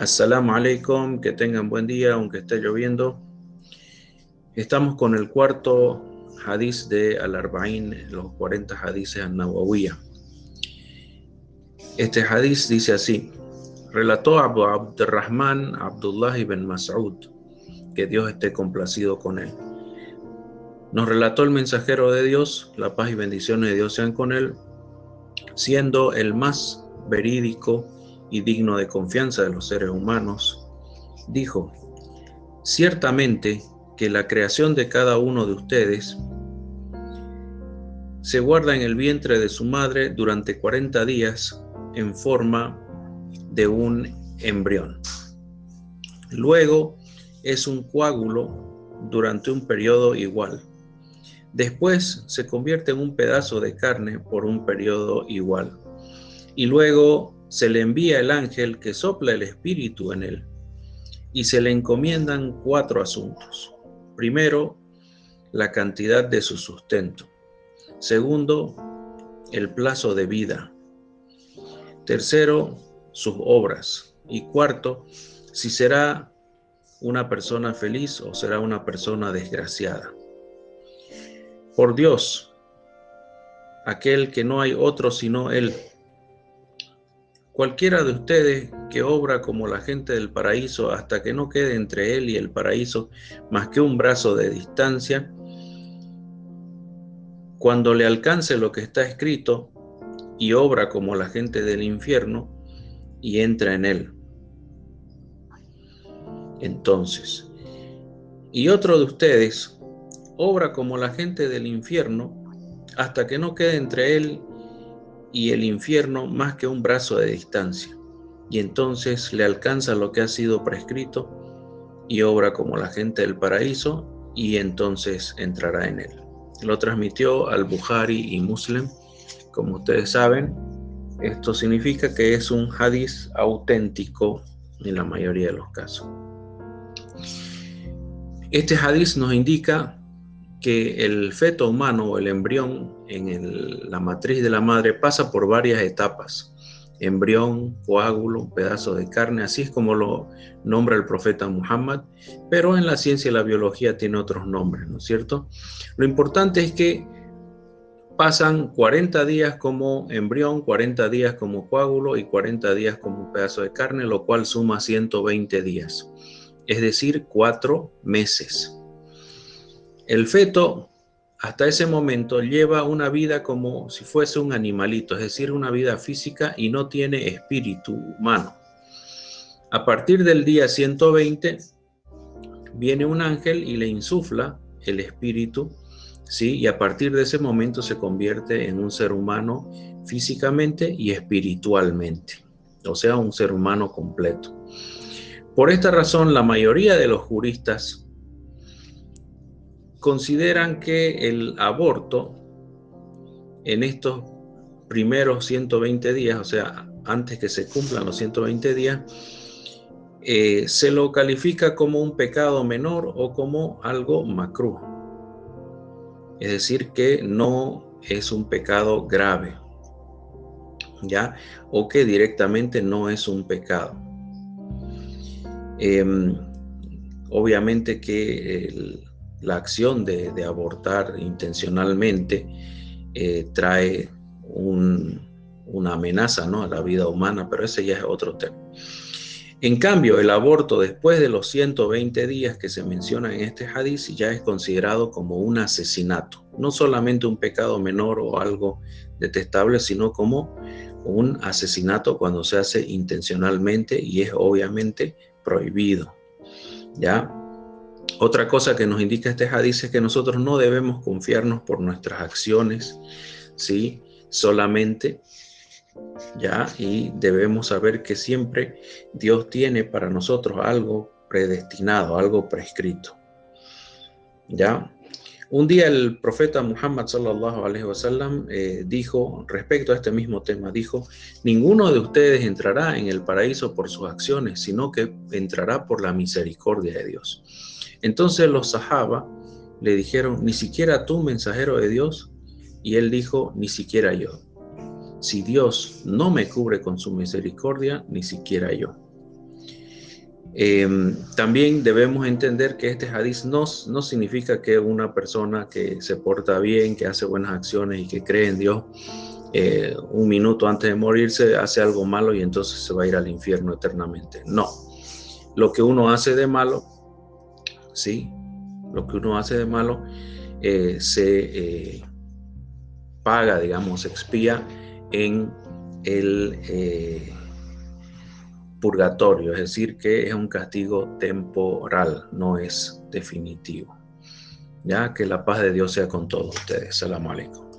Assalamu alaikum, que tengan buen día, aunque esté lloviendo. Estamos con el cuarto hadith de Al-Arba'in, los 40 hadices al-Nawawiyah. Este hadith dice así: Relató Abu Abdurrahman Abdullah ibn Mas'ud, que Dios esté complacido con él. Nos relató el mensajero de Dios, la paz y bendiciones de Dios sean con él, siendo el más verídico y digno de confianza de los seres humanos, dijo, ciertamente que la creación de cada uno de ustedes se guarda en el vientre de su madre durante 40 días en forma de un embrión. Luego es un coágulo durante un periodo igual. Después se convierte en un pedazo de carne por un periodo igual. Y luego se le envía el ángel que sopla el espíritu en él y se le encomiendan cuatro asuntos. Primero, la cantidad de su sustento. Segundo, el plazo de vida. Tercero, sus obras. Y cuarto, si será una persona feliz o será una persona desgraciada. Por Dios, aquel que no hay otro sino Él, Cualquiera de ustedes que obra como la gente del paraíso hasta que no quede entre él y el paraíso más que un brazo de distancia, cuando le alcance lo que está escrito y obra como la gente del infierno y entra en él. Entonces, y otro de ustedes obra como la gente del infierno hasta que no quede entre él y el infierno más que un brazo de distancia, y entonces le alcanza lo que ha sido prescrito y obra como la gente del paraíso, y entonces entrará en él. Lo transmitió al Bukhari y Muslim. Como ustedes saben, esto significa que es un hadith auténtico en la mayoría de los casos. Este hadith nos indica que el feto humano o el embrión en la matriz de la madre pasa por varias etapas. Embrión, coágulo, pedazo de carne, así es como lo nombra el profeta Muhammad, pero en la ciencia y la biología tiene otros nombres, ¿no es cierto? Lo importante es que pasan 40 días como embrión, 40 días como coágulo y 40 días como pedazo de carne, lo cual suma 120 días, es decir, cuatro meses. El feto hasta ese momento lleva una vida como si fuese un animalito, es decir, una vida física y no tiene espíritu humano. A partir del día 120 viene un ángel y le insufla el espíritu, ¿sí? Y a partir de ese momento se convierte en un ser humano físicamente y espiritualmente, o sea, un ser humano completo. Por esta razón, la mayoría de los juristas consideran que el aborto en estos primeros 120 días, o sea, antes que se cumplan los 120 días, eh, se lo califica como un pecado menor o como algo macru. Es decir, que no es un pecado grave, ¿ya? O que directamente no es un pecado. Em, obviamente que el, la acción de, abortar intencionalmente eh, trae una amenaza ¿no? a la vida humana, pero ese ya es otro tema. En cambio, el aborto después de los 120 días que se menciona en este hadith ya es considerado como un asesinato, no solamente un pecado menor o algo detestable, sino como un asesinato cuando se hace intencionalmente y es obviamente prohibido. ¿Ya? Otra cosa que nos indica este hadith es que nosotros no debemos confiarnos por nuestras acciones, ¿sí? Solamente, ¿ya? Y debemos saber que siempre Dios tiene para nosotros algo predestinado, algo prescrito, ¿ya? Un día el profeta Muhammad sallallahu alaihi wasallam eh, dijo respecto a este mismo tema, dijo, ninguno de ustedes entrará en el paraíso por sus acciones, sino que entrará por la misericordia de Dios. Entonces los sahaba le dijeron, ni siquiera tú, mensajero de Dios, y él dijo, ni siquiera yo. Si Dios no me cubre con su misericordia, ni siquiera yo. Em, también debemos entender que este hadith no, no significa que una persona que se porta bien, que hace buenas acciones y que cree en Dios, eh, un minuto antes de morirse hace algo malo y entonces se va a ir al infierno eternamente. No. Lo que uno hace de malo, sí, lo que uno hace de malo eh, se eh, paga, digamos, expía en el purgatorio, es decir, que es un castigo temporal, no es definitivo. Ya que la paz de Dios sea con todos ustedes. Salam alaikum.